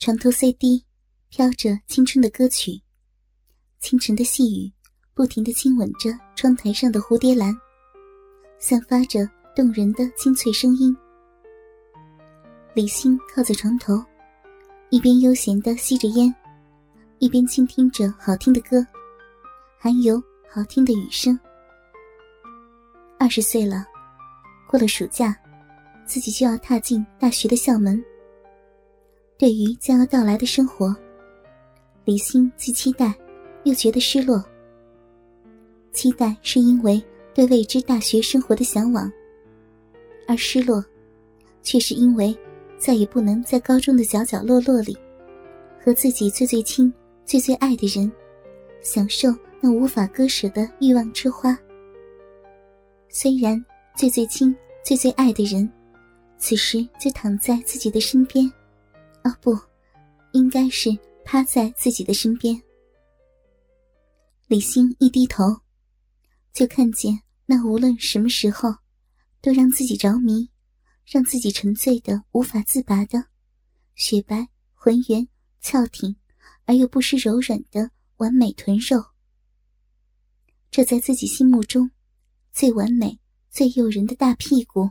床头 CD 飘着青春的歌曲，清晨的细雨不停的亲吻着窗台上的蝴蝶兰，散发着动人的清脆声音。李欣靠在床头，一边悠闲的吸着烟，一边倾听着好听的歌，还有好听的雨声。二十岁了，过了暑假，自己就要踏进大学的校门。对于将要到来的生活，李欣既期待，又觉得失落。期待是因为对未知大学生活的向往，而失落，却是因为再也不能在高中的角角落落里，和自己最最亲、最最爱的人，享受那无法割舍的欲望之花。虽然最最亲、最最爱的人，此时就躺在自己的身边。哦不，应该是趴在自己的身边。李欣一低头，就看见那无论什么时候都让自己着迷、让自己沉醉的无法自拔的雪白、浑圆、翘挺而又不失柔软的完美臀肉。这在自己心目中最完美、最诱人的大屁股，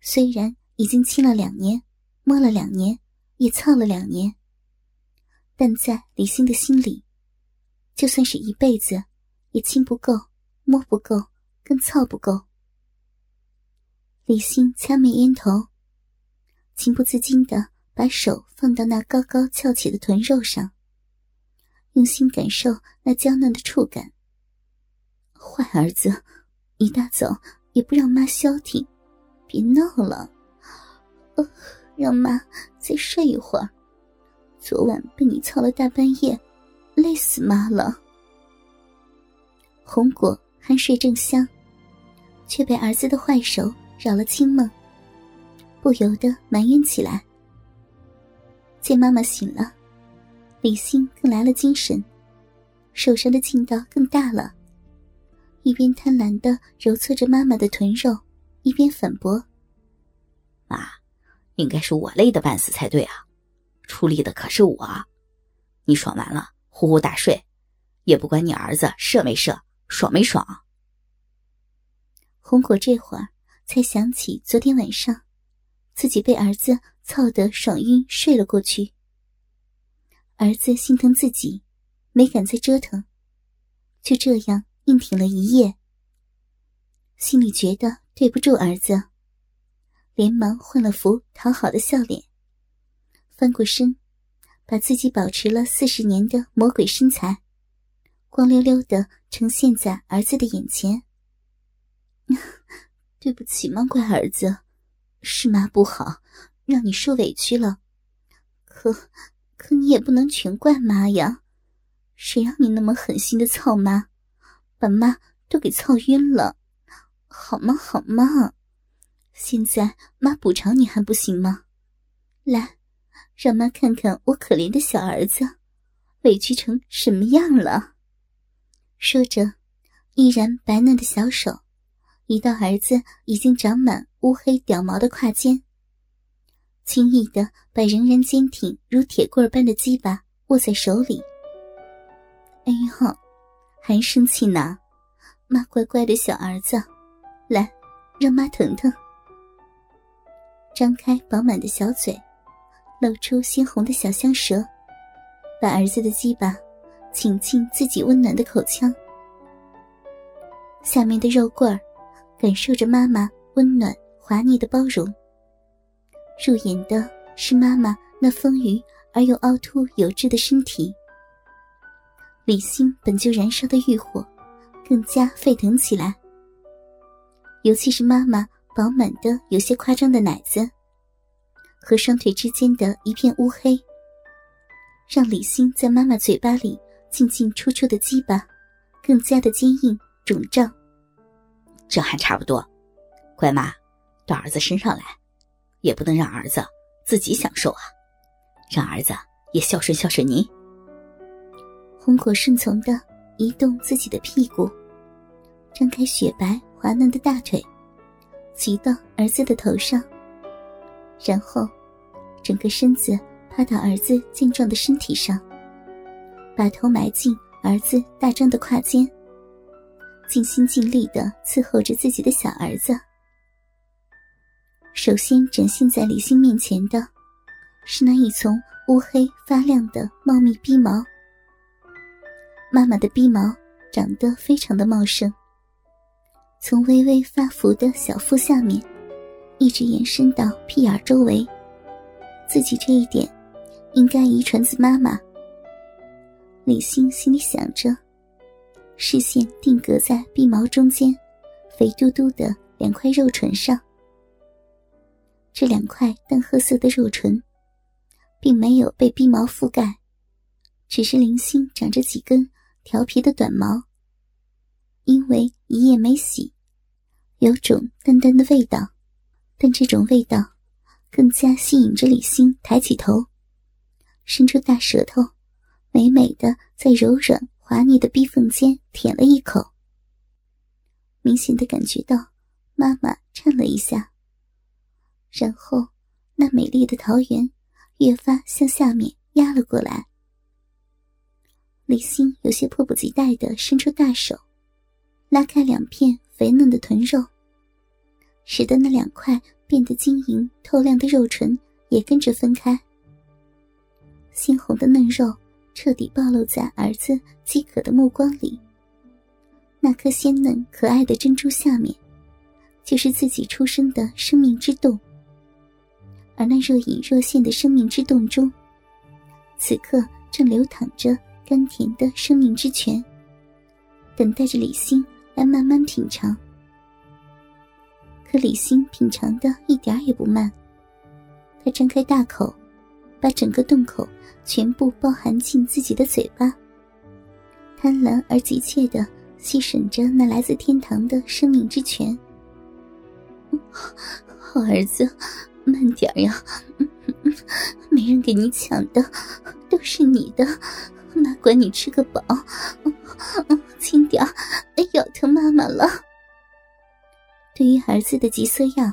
虽然已经亲了两年，摸了两年。也操了两年，但在李欣的心里，就算是一辈子，也亲不够，摸不够，更操不够。李欣掐灭烟头，情不自禁的把手放到那高高翘起的臀肉上，用心感受那娇嫩的触感。坏儿子，一大早也不让妈消停，别闹了。呃。让妈再睡一会儿。昨晚被你操了大半夜，累死妈了。红果酣睡正香，却被儿子的坏手扰了清梦，不由得埋怨起来。见妈妈醒了，李欣更来了精神，手上的劲道更大了，一边贪婪的揉搓着妈妈的臀肉，一边反驳：“妈。”应该是我累得半死才对啊，出力的可是我。你爽完了，呼呼大睡，也不管你儿子射没射，爽没爽。红果这会儿才想起昨天晚上，自己被儿子操得爽晕睡了过去。儿子心疼自己，没敢再折腾，就这样硬挺了一夜。心里觉得对不住儿子。连忙换了副讨好的笑脸，翻过身，把自己保持了四十年的魔鬼身材，光溜溜的呈现在儿子的眼前。对不起嘛，乖儿子，是妈不好，让你受委屈了。可可你也不能全怪妈呀，谁让你那么狠心的操妈，把妈都给操晕了。好吗？好吗？现在妈补偿你还不行吗？来，让妈看看我可怜的小儿子，委屈成什么样了。说着，依然白嫩的小手移到儿子已经长满乌黑屌毛的胯间，轻易的把仍然坚挺如铁棍般的鸡巴握在手里。哎呦，还生气呢？妈乖乖的小儿子，来，让妈疼疼。张开饱满的小嘴，露出鲜红的小香舌，把儿子的鸡巴请进自己温暖的口腔。下面的肉棍儿感受着妈妈温暖滑腻的包容。入眼的是妈妈那丰腴而又凹凸有致的身体。李欣本就燃烧的欲火更加沸腾起来，尤其是妈妈。饱满的、有些夸张的奶子，和双腿之间的一片乌黑，让李欣在妈妈嘴巴里进进出出的鸡巴更加的坚硬肿胀。这还差不多，乖妈，到儿子身上来，也不能让儿子自己享受啊，让儿子也孝顺孝顺您。红果顺从的移动自己的屁股，张开雪白滑嫩的大腿。骑到儿子的头上，然后整个身子趴到儿子健壮的身体上，把头埋进儿子大张的胯间，尽心尽力的伺候着自己的小儿子。首先展现在李欣面前的，是那一丛乌黑发亮的茂密逼毛。妈妈的逼毛长得非常的茂盛，从微微发福的小腹下面，一直延伸到屁眼周围。自己这一点，应该遗传自妈妈。李欣心里想着，视线定格在臂毛中间，肥嘟嘟的两块肉唇上。这两块淡褐色的肉唇，并没有被逼毛覆盖，只是零星长着几根调皮的短毛。因为一夜没洗，有种淡淡的味道，但这种味道更加吸引着李欣抬起头，伸出大舌头，美美的在柔软滑腻的逼缝间舔了一口，明显的感觉到妈妈颤了一下。然后，那美丽的桃源越发向下面压了过来。李欣有些迫不及待的伸出大手，拉开两片肥嫩的臀肉，使得那两块变得晶莹透亮的肉唇也跟着分开。鲜红的嫩肉彻底暴露在儿子饥渴的目光里。那颗鲜嫩可爱的珍珠下面，就是自己出生的生命之洞。而那若隐若现的生命之洞中，此刻正流淌着甘甜的生命之泉，等待着李欣来慢慢品尝。可李欣品尝的一点也不慢，他张开大口，把整个洞口全部包含进自己的嘴巴，贪婪而急切的吸吮着那来自天堂的生命之泉。好儿子。慢点呀，没人给你抢的，都是你的，妈管你吃个饱。轻点哎，咬疼妈妈了。对于儿子的急色样，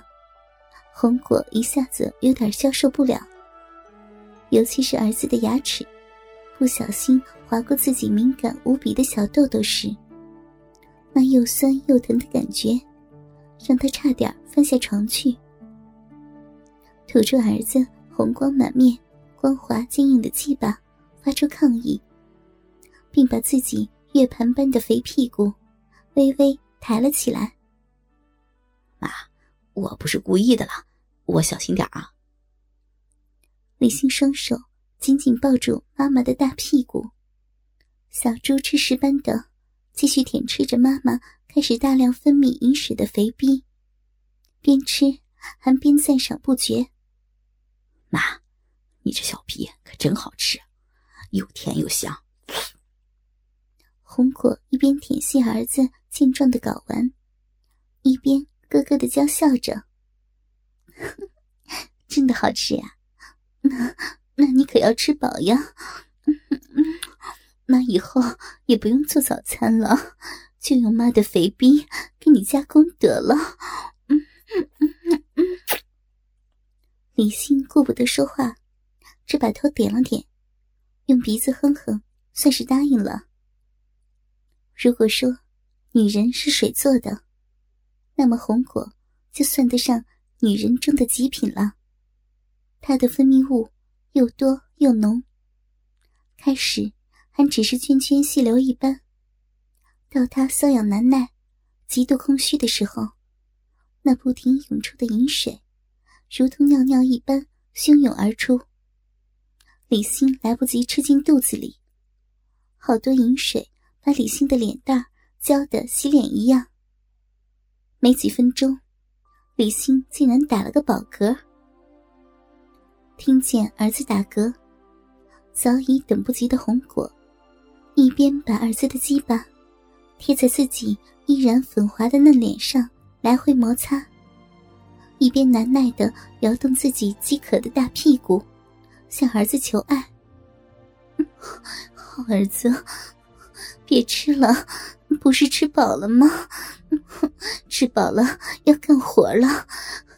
红果一下子有点消受不了。尤其是儿子的牙齿不小心划过自己敏感无比的小豆豆时，那又酸又疼的感觉，让他差点翻下床去。吐出儿子红光满面、光滑坚硬的鸡巴，发出抗议，并把自己月盘般的肥屁股微微抬了起来。我不是故意的了，我小心点啊。李欣双手紧紧抱住妈妈的大屁股，小猪吃食般的继续舔吃着妈妈开始大量分泌饮水的肥逼，边吃还边赞赏不绝。妈，你这小逼可真好吃，又甜又香。红果一边舔舐儿子健壮的睾丸，一边咯咯的娇笑着：“ 真的好吃呀，那那你可要吃饱呀。妈以后也不用做早餐了，就用妈的肥逼给你加工得了。”李欣顾不得说话，只把头点了点，用鼻子哼哼，算是答应了。如果说女人是水做的，那么红果就算得上女人中的极品了。她的分泌物又多又浓，开始还只是涓涓细流一般，到她瘙痒难耐、极度空虚的时候，那不停涌出的饮水。如同尿尿一般汹涌而出，李欣来不及吃进肚子里，好多饮水把李欣的脸蛋浇得洗脸一样。没几分钟，李欣竟然打了个饱嗝。听见儿子打嗝，早已等不及的红果，一边把儿子的鸡巴贴在自己依然粉滑的嫩脸上来回摩擦。一边难耐的摇动自己饥渴的大屁股，向儿子求爱。好儿子，别吃了，不是吃饱了吗？吃饱了要干活了，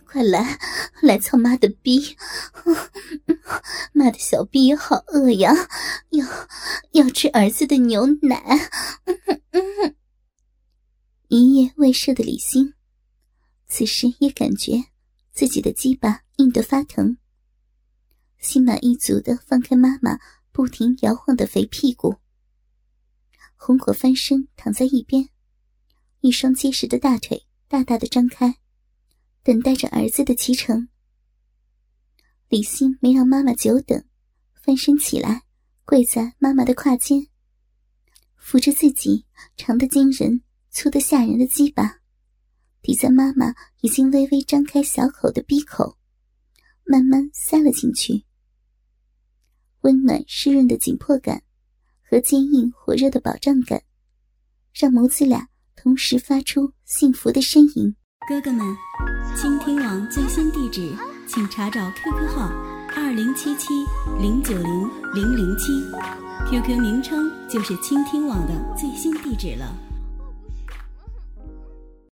快来，来操妈的逼！妈的小逼也好饿呀，要要吃儿子的牛奶。一夜未睡的李欣，此时也感觉自己的鸡巴硬得发疼，心满意足的放开妈妈不停摇晃的肥屁股，红果翻身躺在一边，一双结实的大腿大大的张开。等待着儿子的启程，李欣没让妈妈久等，翻身起来，跪在妈妈的胯间，扶着自己长得惊人、粗得吓人的鸡巴，抵在妈妈已经微微张开小口的鼻口，慢慢塞了进去。温暖湿润的紧迫感和坚硬火热的保障感，让母子俩同时发出幸福的呻吟。哥哥们。倾听网最新地址，请查找 QQ 号二零七七零九零零零七，QQ 名称就是倾听网的最新地址了。